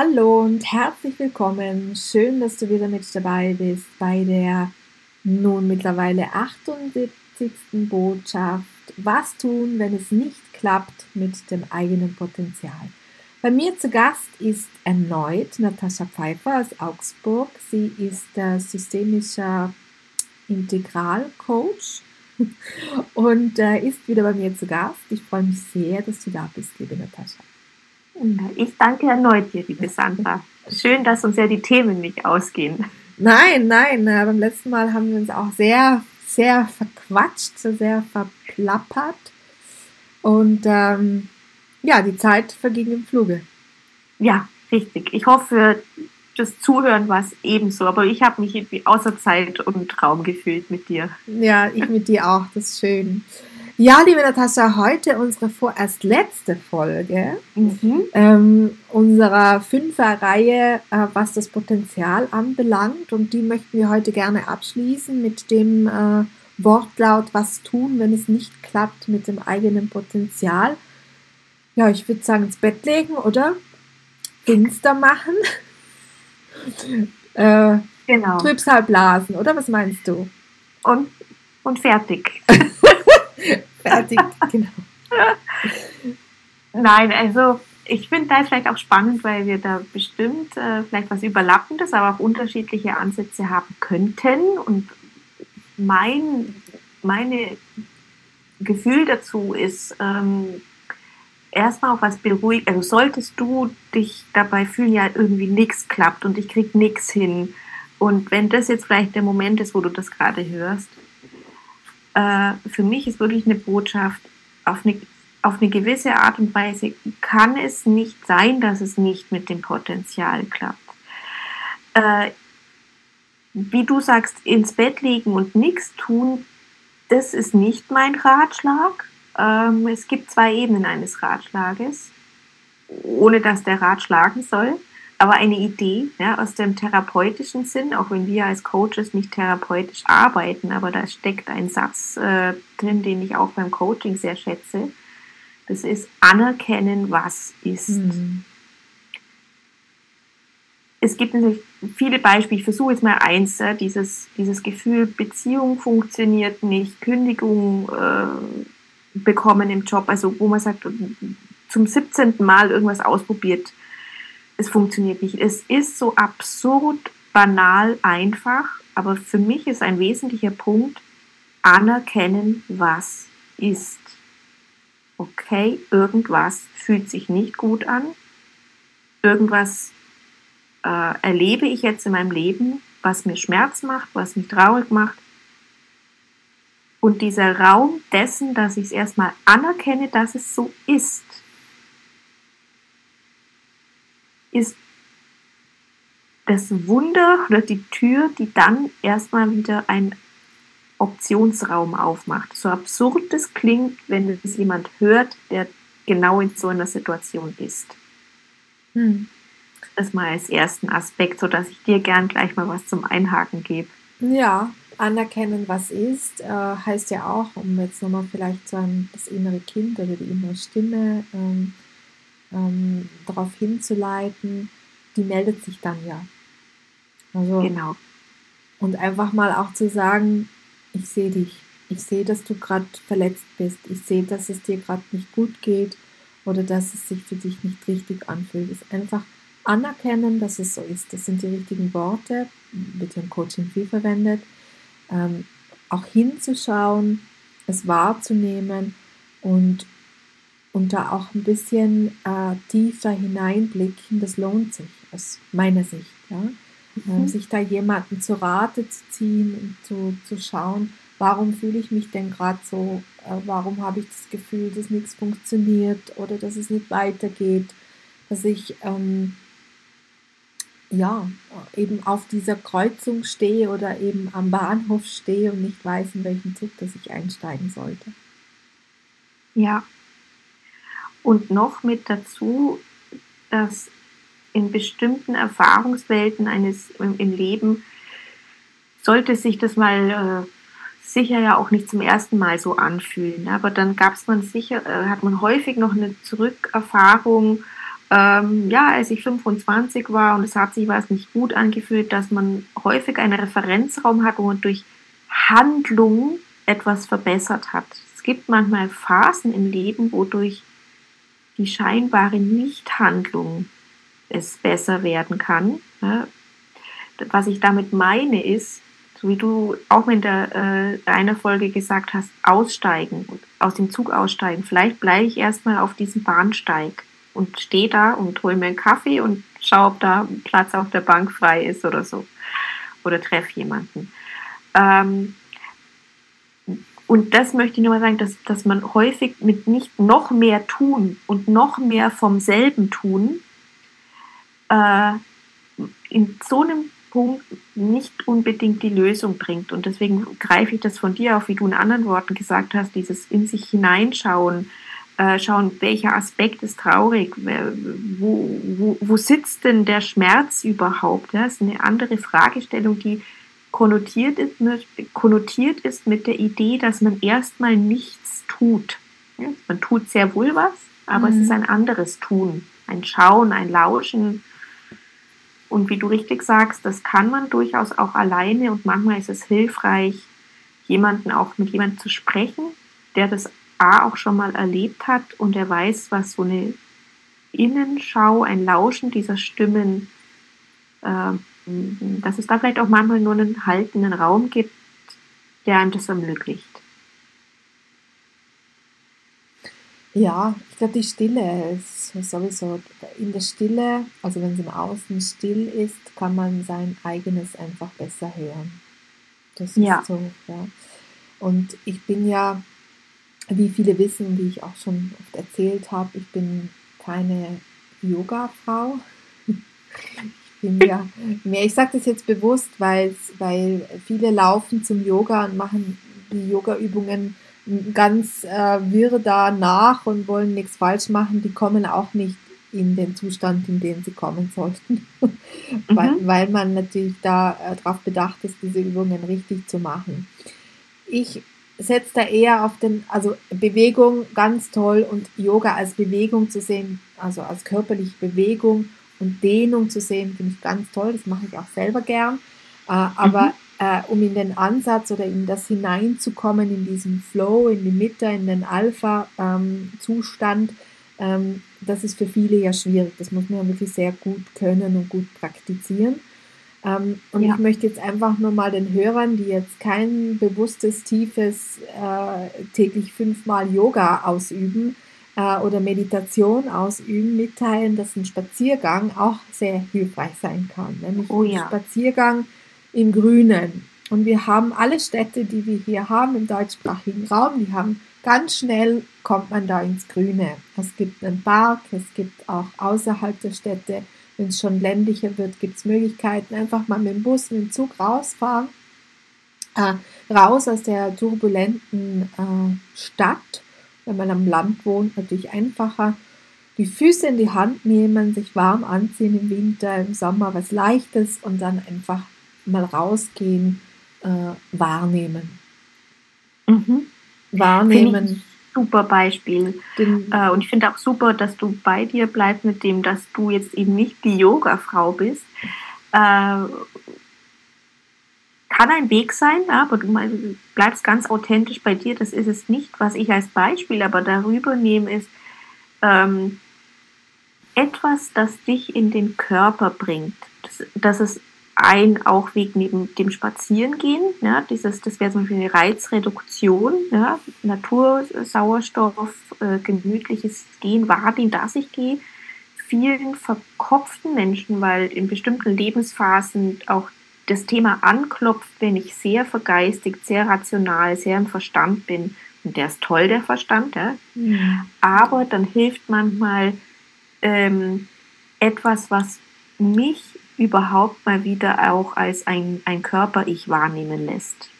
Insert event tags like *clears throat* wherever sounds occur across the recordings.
Hallo und herzlich willkommen. Schön, dass du wieder mit dabei bist bei der nun mittlerweile 78. Botschaft. Was tun, wenn es nicht klappt mit dem eigenen Potenzial? Bei mir zu Gast ist erneut Natascha Pfeiffer aus Augsburg. Sie ist der systemischer Integralcoach *laughs* und äh, ist wieder bei mir zu Gast. Ich freue mich sehr, dass du da bist, liebe Natascha. Ich danke erneut dir, liebe Sandra. Schön, dass uns ja die Themen nicht ausgehen. Nein, nein, beim letzten Mal haben wir uns auch sehr, sehr verquatscht, sehr verplappert. Und ähm, ja, die Zeit verging im Fluge. Ja, richtig. Ich hoffe, das Zuhören war es ebenso, aber ich habe mich irgendwie außer Zeit und Raum gefühlt mit dir. Ja, ich mit dir auch, das ist schön. Ja, liebe Natascha, heute unsere vorerst letzte Folge mhm. ähm, unserer Fünferreihe, äh, was das Potenzial anbelangt. Und die möchten wir heute gerne abschließen mit dem äh, Wortlaut, was tun, wenn es nicht klappt mit dem eigenen Potenzial. Ja, ich würde sagen, ins Bett legen, oder? Finster machen. *laughs* äh, genau. Trübsal blasen, oder? Was meinst du? Und, und fertig. *laughs* Fertig, *laughs* genau. Nein, also ich finde da vielleicht auch spannend, weil wir da bestimmt äh, vielleicht was Überlappendes, aber auch unterschiedliche Ansätze haben könnten. Und mein meine Gefühl dazu ist, ähm, erstmal auch was beruhigt. Also solltest du dich dabei fühlen, ja irgendwie nichts klappt und ich krieg nichts hin. Und wenn das jetzt vielleicht der Moment ist, wo du das gerade hörst, äh, für mich ist wirklich eine Botschaft, auf eine, auf eine gewisse Art und Weise kann es nicht sein, dass es nicht mit dem Potenzial klappt. Äh, wie du sagst, ins Bett liegen und nichts tun, das ist nicht mein Ratschlag. Ähm, es gibt zwei Ebenen eines Ratschlages, ohne dass der Rat schlagen soll aber eine Idee ja, aus dem therapeutischen Sinn, auch wenn wir als Coaches nicht therapeutisch arbeiten, aber da steckt ein Satz äh, drin, den ich auch beim Coaching sehr schätze. Das ist anerkennen, was ist. Mhm. Es gibt natürlich viele Beispiele. Ich versuche jetzt mal eins, äh, dieses, dieses Gefühl, Beziehung funktioniert nicht, Kündigung äh, bekommen im Job, also wo man sagt, zum 17. Mal irgendwas ausprobiert, es funktioniert nicht. Es ist so absurd, banal, einfach, aber für mich ist ein wesentlicher Punkt, anerkennen, was ist. Okay, irgendwas fühlt sich nicht gut an, irgendwas äh, erlebe ich jetzt in meinem Leben, was mir Schmerz macht, was mich traurig macht. Und dieser Raum dessen, dass ich es erstmal anerkenne, dass es so ist, ist das Wunder oder die Tür, die dann erstmal wieder ein Optionsraum aufmacht. So absurd das klingt, wenn es jemand hört, der genau in so einer Situation ist. Hm. Das mal als ersten Aspekt, sodass ich dir gern gleich mal was zum Einhaken gebe. Ja, anerkennen, was ist, äh, heißt ja auch, um jetzt nochmal vielleicht so ein, das innere Kind oder die innere Stimme ähm, ähm, darauf hinzuleiten, die meldet sich dann ja. Also, genau. Und einfach mal auch zu sagen, ich sehe dich, ich sehe, dass du gerade verletzt bist, ich sehe, dass es dir gerade nicht gut geht oder dass es sich für dich nicht richtig anfühlt. Ist einfach anerkennen, dass es so ist. Das sind die richtigen Worte, wird ja im Coaching viel verwendet. Ähm, auch hinzuschauen, es wahrzunehmen und, und da auch ein bisschen äh, tiefer hineinblicken, das lohnt sich aus meiner Sicht. Ja? Mhm. sich da jemanden zu Rate zu ziehen und zu, zu schauen, warum fühle ich mich denn gerade so, äh, warum habe ich das Gefühl, dass nichts funktioniert oder dass es nicht weitergeht, dass ich ähm, ja eben auf dieser Kreuzung stehe oder eben am Bahnhof stehe und nicht weiß, in welchen Zug das ich einsteigen sollte. Ja. Und noch mit dazu, dass in bestimmten Erfahrungswelten eines im, Leben sollte sich das mal äh, sicher ja auch nicht zum ersten Mal so anfühlen. Aber dann gab es man sicher, äh, hat man häufig noch eine Zurückerfahrung, ähm, ja, als ich 25 war und es hat sich was nicht gut angefühlt, dass man häufig einen Referenzraum hat, wo man durch Handlung etwas verbessert hat. Es gibt manchmal Phasen im Leben, wodurch die scheinbare Nichthandlung es besser werden kann. Was ich damit meine ist, so wie du auch in der äh, einer Folge gesagt hast, aussteigen, aus dem Zug aussteigen. Vielleicht bleibe ich erstmal auf diesem Bahnsteig und stehe da und hole mir einen Kaffee und schaue, ob da Platz auf der Bank frei ist oder so. Oder treffe jemanden. Ähm, und das möchte ich nur mal sagen, dass, dass man häufig mit nicht noch mehr tun und noch mehr vom selben tun äh, in so einem Punkt nicht unbedingt die Lösung bringt. Und deswegen greife ich das von dir auf, wie du in anderen Worten gesagt hast, dieses in sich hineinschauen, äh, schauen, welcher Aspekt ist traurig, wo, wo, wo sitzt denn der Schmerz überhaupt? Das ist eine andere Fragestellung, die konnotiert ist mit, konnotiert ist mit der Idee, dass man erstmal nichts tut. Man tut sehr wohl was, aber mhm. es ist ein anderes Tun, ein Schauen, ein Lauschen, und wie du richtig sagst, das kann man durchaus auch alleine und manchmal ist es hilfreich, jemanden auch mit jemandem zu sprechen, der das A auch schon mal erlebt hat und der weiß, was so eine Innenschau, ein Lauschen dieser Stimmen, äh, dass es da vielleicht auch manchmal nur einen haltenden Raum gibt, der einem das ermöglicht. Ja, ich glaube, die Stille ist sowieso in der Stille, also wenn es im Außen still ist, kann man sein eigenes einfach besser hören. Das ist ja. so, ja. Und ich bin ja, wie viele wissen, wie ich auch schon oft erzählt habe, ich bin keine Yoga-Frau. Bin ja mehr, ich sage das jetzt bewusst, weil viele laufen zum Yoga und machen die Yoga-Übungen ganz äh, wirr da nach und wollen nichts falsch machen, die kommen auch nicht in den Zustand, in den sie kommen *laughs* sollten. mhm. weil, weil man natürlich da äh, darauf bedacht ist, diese Übungen richtig zu machen. Ich setze da eher auf den, also Bewegung ganz toll und Yoga als Bewegung zu sehen, also als körperliche Bewegung und Dehnung zu sehen, finde ich ganz toll. Das mache ich auch selber gern. Äh, aber mhm äh, um in den Ansatz oder in das hineinzukommen, in diesen Flow, in die Mitte, in den Alpha-Zustand, ähm, das ist für viele ja schwierig. Das muss man ja wirklich sehr gut können und gut praktizieren. Ähm, und ja. ich möchte jetzt einfach nur mal den Hörern, die jetzt kein bewusstes, tiefes, äh, täglich fünfmal Yoga ausüben äh, oder Meditation ausüben, mitteilen, dass ein Spaziergang auch sehr hilfreich sein kann. Nämlich oh, ja. ein Spaziergang im Grünen. Und wir haben alle Städte, die wir hier haben im deutschsprachigen Raum, die haben ganz schnell kommt man da ins Grüne. Es gibt einen Park, es gibt auch außerhalb der Städte, wenn es schon ländlicher wird, gibt es Möglichkeiten, einfach mal mit dem Bus, mit dem Zug rausfahren, äh, raus aus der turbulenten äh, Stadt. Wenn man am Land wohnt, natürlich einfacher. Die Füße in die Hand nehmen, sich warm anziehen im Winter, im Sommer was Leichtes und dann einfach mal rausgehen, äh, wahrnehmen. Mhm. Wahrnehmen. super Beispiel. Den, äh, und ich finde auch super, dass du bei dir bleibst mit dem, dass du jetzt eben nicht die Yoga-Frau bist. Äh, kann ein Weg sein, aber du bleibst ganz authentisch bei dir. Das ist es nicht, was ich als Beispiel aber darüber nehme, ist ähm, etwas, das dich in den Körper bringt. Das, das ist ein auch Weg neben dem Spazierengehen. Ja, dieses, das wäre zum Beispiel eine Reizreduktion, ja, Natur, Sauerstoff, äh, gemütliches Gehen, wahrnehmen, dass ich gehe. Vielen verkopften Menschen, weil in bestimmten Lebensphasen auch das Thema anklopft, wenn ich sehr vergeistigt, sehr rational, sehr im Verstand bin. Und der ist toll, der Verstand, ja. Mhm. Aber dann hilft manchmal ähm, etwas, was mich überhaupt mal wieder auch als ein, ein Körper-Ich wahrnehmen lässt.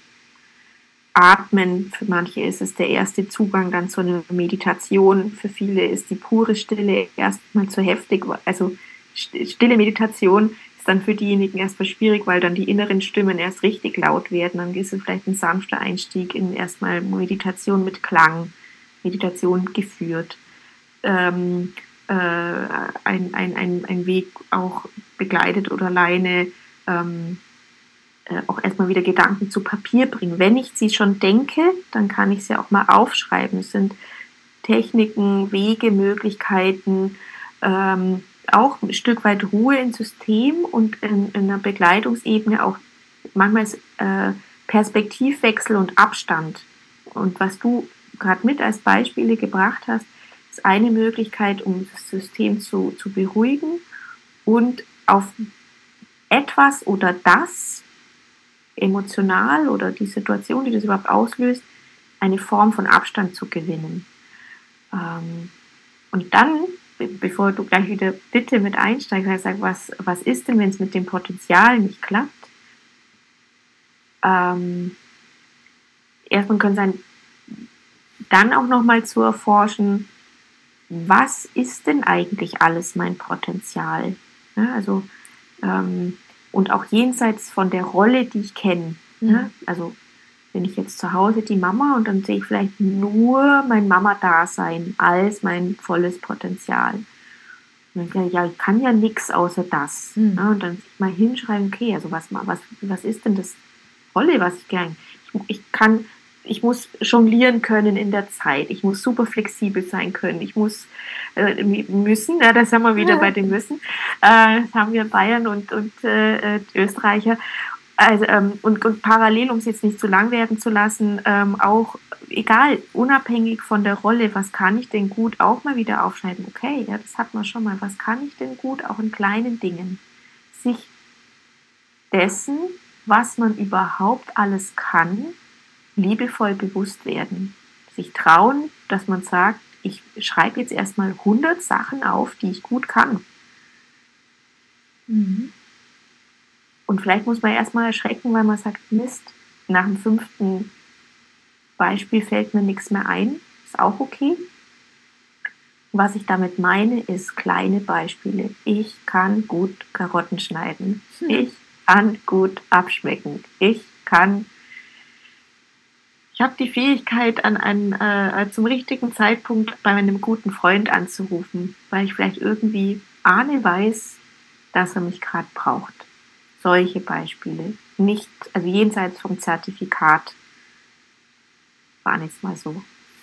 Atmen, für manche ist es der erste Zugang dann zu einer Meditation, für viele ist die pure Stille erstmal zu heftig, also stille Meditation dann für diejenigen erstmal schwierig, weil dann die inneren Stimmen erst richtig laut werden. Dann ist es vielleicht ein sanfter Einstieg in erstmal Meditation mit Klang, Meditation geführt. Ähm, äh, ein, ein, ein, ein Weg auch begleitet oder alleine ähm, äh, auch erstmal wieder Gedanken zu Papier bringen. Wenn ich sie schon denke, dann kann ich sie auch mal aufschreiben. Es sind Techniken, Wege, Möglichkeiten, ähm, auch ein Stück weit Ruhe ins System und in, in einer Begleitungsebene auch manchmal äh, Perspektivwechsel und Abstand. Und was du gerade mit als Beispiele gebracht hast, ist eine Möglichkeit, um das System zu, zu beruhigen und auf etwas oder das emotional oder die Situation, die das überhaupt auslöst, eine Form von Abstand zu gewinnen. Ähm, und dann bevor du gleich wieder bitte mit einsteigst, sag, was, was ist denn, wenn es mit dem Potenzial nicht klappt? Ähm, erstmal können sein, dann auch nochmal zu erforschen, was ist denn eigentlich alles mein Potenzial? Ja, also, ähm, und auch jenseits von der Rolle, die ich kenne. Mhm. Ja, also bin ich jetzt zu Hause die Mama und dann sehe ich vielleicht nur mein Mama-Dasein als mein volles Potenzial. Und dann, ja, ich kann ja nichts außer das. Mhm. Ja, und dann mal hinschreiben, okay, also was, was, was ist denn das Volle, was ich gerne. Ich, ich kann, ich muss jonglieren können in der Zeit. Ich muss super flexibel sein können. Ich muss äh, müssen, ja, das haben wir wieder ja. bei den Müssen. Äh, das haben wir Bayern und, und äh, äh Österreicher. Also, ähm, und, und parallel, um es jetzt nicht zu lang werden zu lassen, ähm, auch egal, unabhängig von der Rolle, was kann ich denn gut, auch mal wieder aufschreiben. Okay, ja, das hat man schon mal. Was kann ich denn gut, auch in kleinen Dingen? Sich dessen, was man überhaupt alles kann, liebevoll bewusst werden. Sich trauen, dass man sagt, ich schreibe jetzt erstmal 100 Sachen auf, die ich gut kann. Mhm. Und vielleicht muss man erstmal erschrecken, weil man sagt, Mist, nach dem fünften Beispiel fällt mir nichts mehr ein. Ist auch okay. Was ich damit meine, ist kleine Beispiele. Ich kann gut Karotten schneiden. Hm. Ich kann gut abschmecken. Ich kann. Ich habe die Fähigkeit, an einen, äh, zum richtigen Zeitpunkt bei einem guten Freund anzurufen, weil ich vielleicht irgendwie ahne weiß, dass er mich gerade braucht solche Beispiele. Nicht, also jenseits vom Zertifikat waren jetzt mal so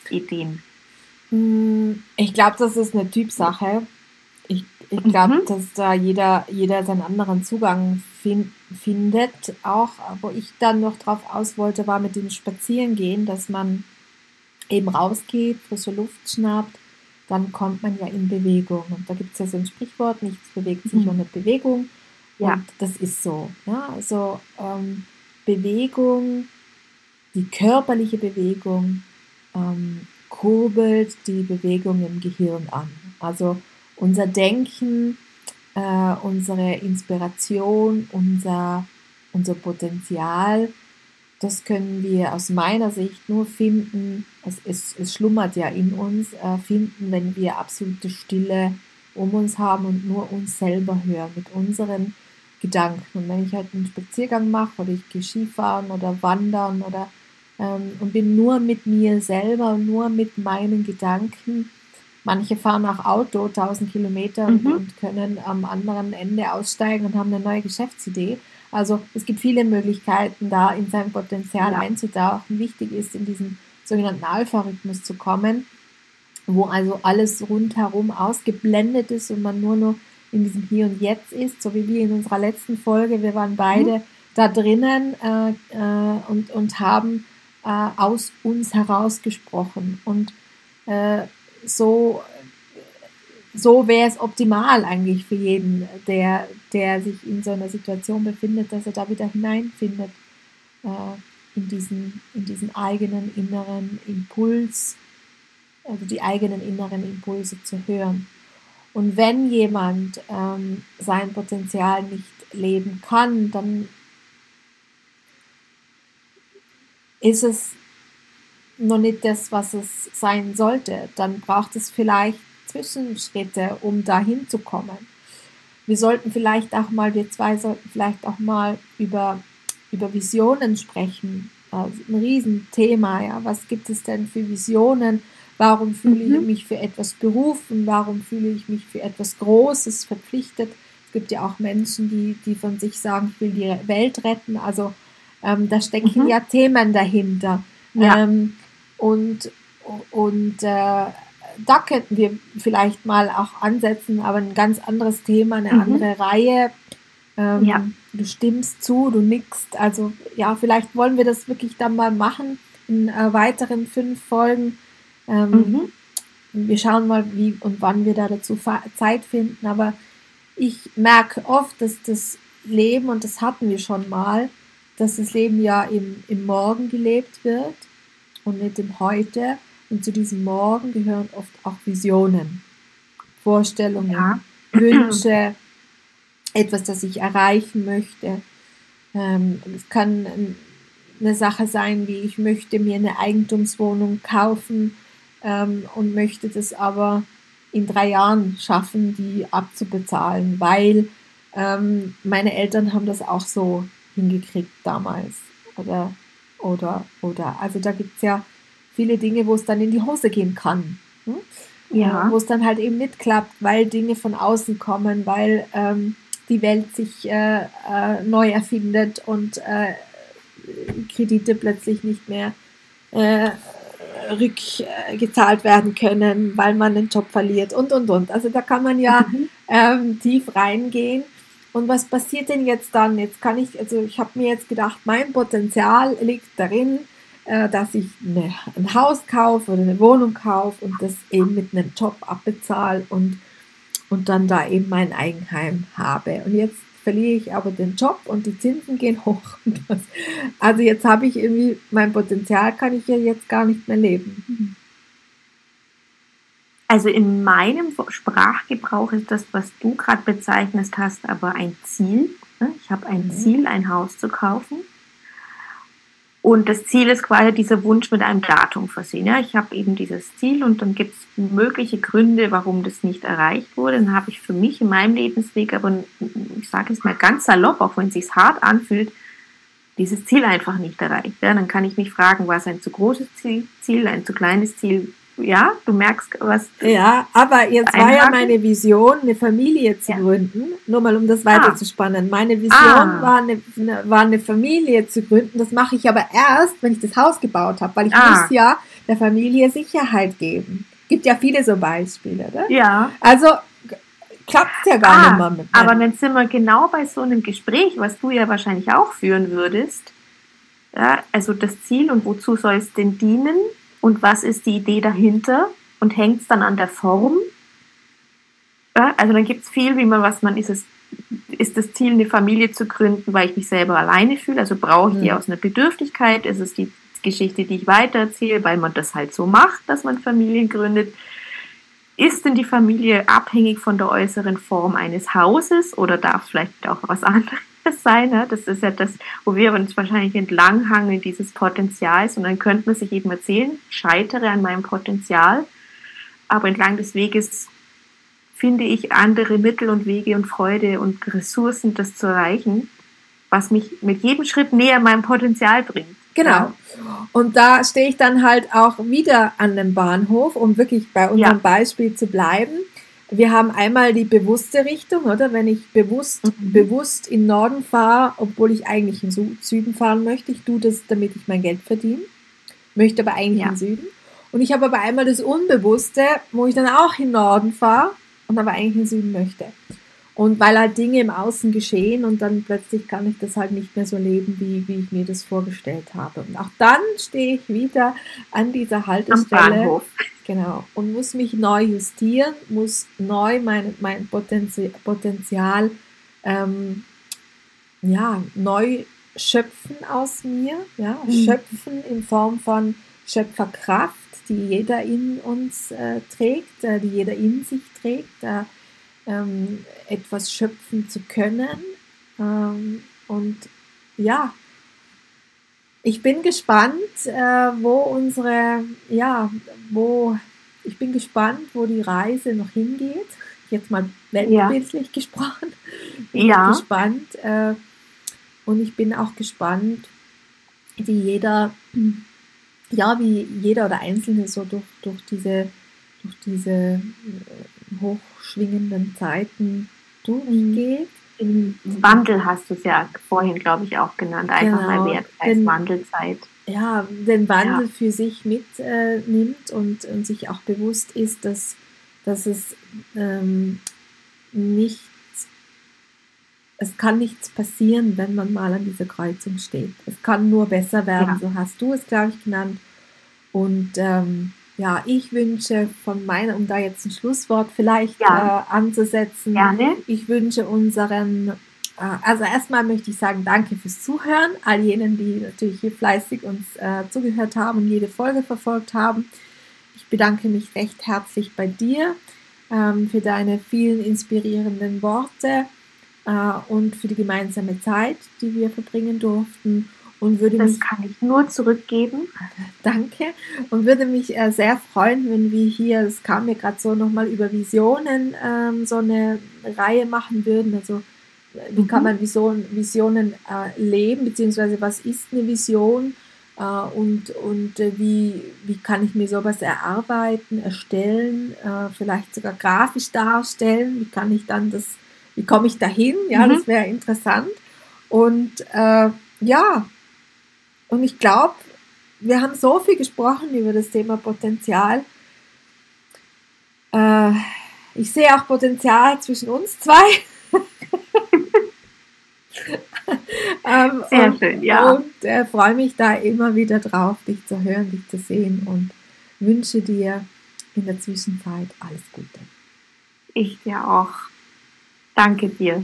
Ideen. Hm, ich glaube, das ist eine Typsache. Ich, ich glaube, mhm. dass da jeder, jeder seinen anderen Zugang fin findet. Auch, wo ich dann noch drauf aus wollte, war mit dem Spazierengehen, dass man eben rausgeht, frische Luft schnappt, dann kommt man ja in Bewegung. Und da gibt es ja so ein Sprichwort, nichts bewegt sich mhm. ohne Bewegung. Ja. Und das ist so. Ja? Also ähm, Bewegung, die körperliche Bewegung ähm, kurbelt die Bewegung im Gehirn an. Also unser Denken, äh, unsere Inspiration, unser, unser Potenzial, das können wir aus meiner Sicht nur finden, es, es, es schlummert ja in uns, äh, finden, wenn wir absolute Stille um uns haben und nur uns selber hören, mit unseren Gedanken. Und wenn ich halt einen Spaziergang mache oder ich gehe Skifahren oder wandern oder ähm, und bin nur mit mir selber und nur mit meinen Gedanken. Manche fahren auch Auto 1000 Kilometer mhm. und können am anderen Ende aussteigen und haben eine neue Geschäftsidee. Also es gibt viele Möglichkeiten, da in sein Potenzial ja. einzutauchen. Wichtig ist, in diesen sogenannten Alpha-Rhythmus zu kommen, wo also alles rundherum ausgeblendet ist und man nur noch in diesem Hier und Jetzt ist, so wie wir in unserer letzten Folge. Wir waren beide mhm. da drinnen äh, äh, und, und haben äh, aus uns herausgesprochen. Und äh, so, so wäre es optimal eigentlich für jeden, der, der sich in so einer Situation befindet, dass er da wieder hineinfindet äh, in, diesen, in diesen eigenen inneren Impuls, also die eigenen inneren Impulse zu hören. Und wenn jemand ähm, sein Potenzial nicht leben kann, dann ist es noch nicht das, was es sein sollte. Dann braucht es vielleicht Zwischenschritte, um dahin zu kommen. Wir sollten vielleicht auch mal, wir zwei sollten vielleicht auch mal über, über Visionen sprechen. Also ein Riesenthema, ja. Was gibt es denn für Visionen? Warum fühle mhm. ich mich für etwas berufen? Warum fühle ich mich für etwas Großes verpflichtet? Es gibt ja auch Menschen, die, die von sich sagen, ich will die Welt retten. Also ähm, da stecken mhm. ja Themen dahinter. Ja. Ähm, und und äh, da könnten wir vielleicht mal auch ansetzen, aber ein ganz anderes Thema, eine mhm. andere Reihe. Ähm, ja. Du stimmst zu, du nickst. Also ja, vielleicht wollen wir das wirklich dann mal machen in äh, weiteren fünf Folgen. Ähm, mhm. Wir schauen mal, wie und wann wir da dazu Zeit finden. Aber ich merke oft, dass das Leben, und das hatten wir schon mal, dass das Leben ja im, im Morgen gelebt wird und nicht im Heute. Und zu diesem Morgen gehören oft auch Visionen, Vorstellungen, ja. *clears throat* Wünsche, etwas, das ich erreichen möchte. Ähm, es kann eine Sache sein, wie ich möchte mir eine Eigentumswohnung kaufen ähm, und möchte das aber in drei Jahren schaffen, die abzubezahlen, weil ähm, meine Eltern haben das auch so hingekriegt damals. Oder, oder, oder. Also da gibt es ja viele Dinge, wo es dann in die Hose gehen kann. Hm? Ja. Wo es dann halt eben nicht klappt, weil Dinge von außen kommen, weil ähm, die Welt sich äh, äh, neu erfindet und äh, Kredite plötzlich nicht mehr äh, rückgezahlt werden können, weil man den Job verliert und und und. Also da kann man ja mhm. ähm, tief reingehen. Und was passiert denn jetzt dann? Jetzt kann ich, also ich habe mir jetzt gedacht, mein Potenzial liegt darin, äh, dass ich eine, ein Haus kaufe oder eine Wohnung kaufe und das eben mit einem Job abbezahle und, und dann da eben mein Eigenheim habe. Und jetzt verliere ich aber den Job und die Zinsen gehen hoch. *laughs* also jetzt habe ich irgendwie, mein Potenzial kann ich ja jetzt gar nicht mehr leben. Also in meinem Sprachgebrauch ist das, was du gerade bezeichnet hast, aber ein Ziel. Ne? Ich habe ein mhm. Ziel, ein Haus zu kaufen. Und das Ziel ist quasi dieser Wunsch mit einem Datum versehen. Ja, ich habe eben dieses Ziel und dann gibt es mögliche Gründe, warum das nicht erreicht wurde. Dann habe ich für mich in meinem Lebensweg, aber ich sage es mal ganz salopp, auch wenn es sich hart anfühlt, dieses Ziel einfach nicht erreicht. Ja, dann kann ich mich fragen, war es ein zu großes Ziel, ein zu kleines Ziel, ja, du merkst, was. Ja, aber jetzt war ja meine Vision, eine Familie zu ja. gründen. Nur mal, um das weiterzuspannen. Ah. Meine Vision ah. war, eine, war eine Familie zu gründen. Das mache ich aber erst, wenn ich das Haus gebaut habe, weil ich ah. muss ja der Familie Sicherheit geben. Gibt ja viele so Beispiele, oder? Ja. Also klappt ja gar ah, nicht mehr mit. Aber dann sind wir genau bei so einem Gespräch, was du ja wahrscheinlich auch führen würdest. Ja, also das Ziel und wozu soll es denn dienen? Und was ist die Idee dahinter und hängt es dann an der Form. Ja, also dann gibt es viel, wie man, was man ist es, ist das Ziel, eine Familie zu gründen, weil ich mich selber alleine fühle, also brauche ich die mhm. aus einer Bedürftigkeit, ist es die Geschichte, die ich weitererzähle, weil man das halt so macht, dass man Familien gründet. Ist denn die Familie abhängig von der äußeren Form eines Hauses oder darf vielleicht auch was anderes das sein. Ne? Das ist ja das, wo wir uns wahrscheinlich entlanghangeln, dieses Potenzials. Und dann könnte man sich eben erzählen, ich scheitere an meinem Potenzial. Aber entlang des Weges finde ich andere Mittel und Wege und Freude und Ressourcen, das zu erreichen, was mich mit jedem Schritt näher meinem Potenzial bringt. Genau. Ja. Und da stehe ich dann halt auch wieder an dem Bahnhof, um wirklich bei unserem ja. Beispiel zu bleiben. Wir haben einmal die bewusste Richtung, oder? Wenn ich bewusst, mhm. bewusst in Norden fahre, obwohl ich eigentlich in Süden fahren möchte. Ich tue das, damit ich mein Geld verdiene. Möchte aber eigentlich ja. in Süden. Und ich habe aber einmal das Unbewusste, wo ich dann auch in Norden fahre und aber eigentlich in Süden möchte. Und weil halt Dinge im Außen geschehen und dann plötzlich kann ich das halt nicht mehr so leben, wie, wie ich mir das vorgestellt habe. Und auch dann stehe ich wieder an dieser Haltestelle. Am Bahnhof. Genau. Und muss mich neu justieren, muss neu mein, mein Potenzial, Potenzial ähm, ja, neu schöpfen aus mir. Ja? Mhm. Schöpfen in Form von Schöpferkraft, die jeder in uns äh, trägt, äh, die jeder in sich trägt. Äh, ähm, etwas schöpfen zu können. Ähm, und ja, ich bin gespannt, äh, wo unsere, ja, wo, ich bin gespannt, wo die Reise noch hingeht. Jetzt mal weltbildlich ja. gesprochen. Bin ja. gespannt. Äh, und ich bin auch gespannt, wie jeder, ja, wie jeder oder Einzelne so durch, durch diese, durch diese äh, hochschwingenden Zeiten durchgeht. Im Wandel hast du es ja vorhin, glaube ich, auch genannt. Einfach genau, mal Wert als Wandelzeit. Ja, den Wandel ja. für sich mitnimmt äh, und, und sich auch bewusst ist, dass, dass es ähm, nichts, es kann nichts passieren, wenn man mal an dieser Kreuzung steht. Es kann nur besser werden, ja. so hast du es, glaube ich, genannt. Und ähm, ja, ich wünsche von meiner, um da jetzt ein Schlusswort vielleicht ja. äh, anzusetzen, Gerne. ich wünsche unseren, äh, also erstmal möchte ich sagen, danke fürs Zuhören, all jenen, die natürlich hier fleißig uns äh, zugehört haben und jede Folge verfolgt haben. Ich bedanke mich recht herzlich bei dir ähm, für deine vielen inspirierenden Worte äh, und für die gemeinsame Zeit, die wir verbringen durften und würde das mich, kann ich nur zurückgeben. Danke. Und würde mich äh, sehr freuen, wenn wir hier, es kam mir gerade so nochmal über Visionen, ähm, so eine Reihe machen würden. Also wie mhm. kann man Vision, Visionen äh, leben, beziehungsweise was ist eine Vision äh, und, und äh, wie, wie kann ich mir sowas erarbeiten, erstellen, äh, vielleicht sogar grafisch darstellen, wie kann ich dann das, wie komme ich dahin? Ja, mhm. das wäre interessant. Und äh, ja, und ich glaube, wir haben so viel gesprochen über das Thema Potenzial. Äh, ich sehe auch Potenzial zwischen uns zwei. *laughs* ähm, Sehr und, schön, ja. Und äh, freue mich da immer wieder drauf, dich zu hören, dich zu sehen und wünsche dir in der Zwischenzeit alles Gute. Ich dir auch. Danke dir.